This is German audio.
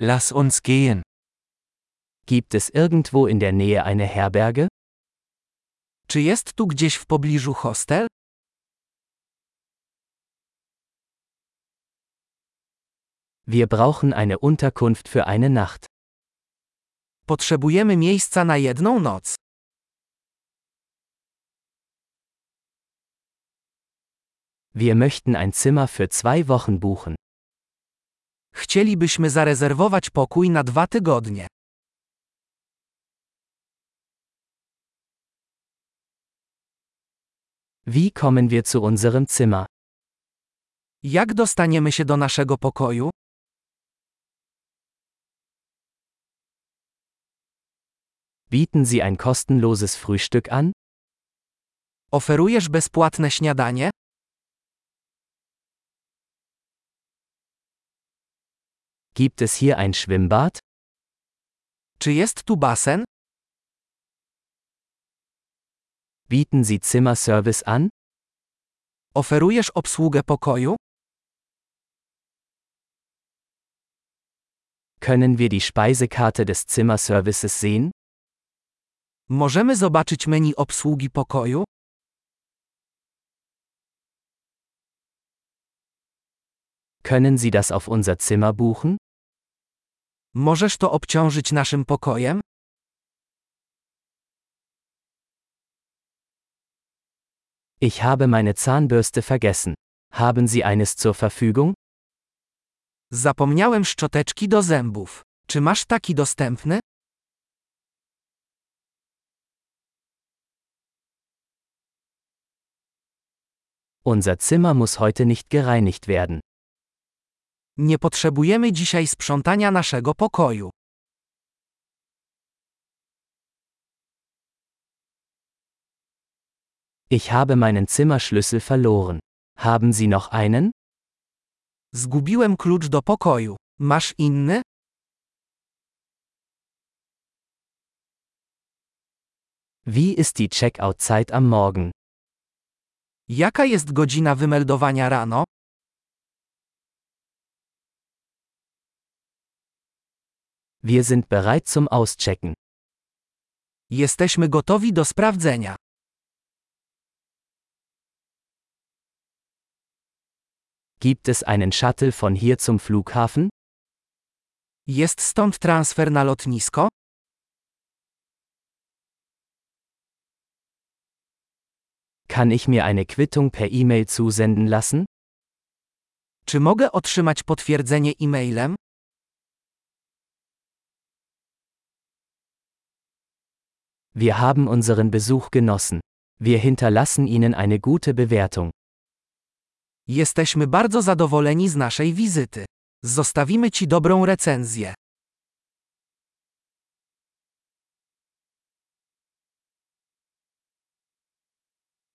Lass uns gehen. Gibt es irgendwo in der Nähe eine Herberge? Czy jest tu gdzieś w pobliżu hostel? Wir brauchen eine Unterkunft für eine Nacht. Potrzebujemy miejsca na jedną noc. Wir möchten ein Zimmer für zwei Wochen buchen. Chcielibyśmy zarezerwować pokój na dwa tygodnie. Wie kommen wir zu unserem Zimmer? Jak dostaniemy się do naszego pokoju? Bieten Sie ein kostenloses Frühstück an? Oferujesz bezpłatne śniadanie? Gibt es hier ein Schwimmbad? Czy jest tu basen? Bieten Sie Zimmerservice an? Oferujesz obsługę pokoju? Können wir die Speisekarte des Zimmerservices sehen? Możemy zobaczyć menu obsługi pokoju? Können Sie das auf unser Zimmer buchen? Możesz to obciążyć naszym pokojem? Ich habe meine Zahnbürste vergessen. Haben Sie eines zur Verfügung? Zapomniałem szczoteczki do zębów. Czy masz taki dostępny? Unser Zimmer muss heute nicht gereinigt werden. Nie potrzebujemy dzisiaj sprzątania naszego pokoju. Ich habe meinen Zimmerschlüssel verloren. Haben Sie noch einen? Zgubiłem klucz do pokoju. Masz inny? Wie ist die Checkout-Zeit am Morgen? Jaka jest godzina wymeldowania rano? Wir sind bereit zum Auschecken. Jesteśmy gotowi do sprawdzenia. Gibt es einen Shuttle von hier zum Flughafen? Jest stąd transfer na lotnisko? Kann ich mir eine Quittung per E-Mail zusenden lassen? Czy mogę otrzymać potwierdzenie e-mailem? Wir haben unseren Besuch genossen. Wir hinterlassen Ihnen eine gute Bewertung. Jesteśmy bardzo zadowoleni z naszej wizyty. Zostawimy Ci dobrą recenzję.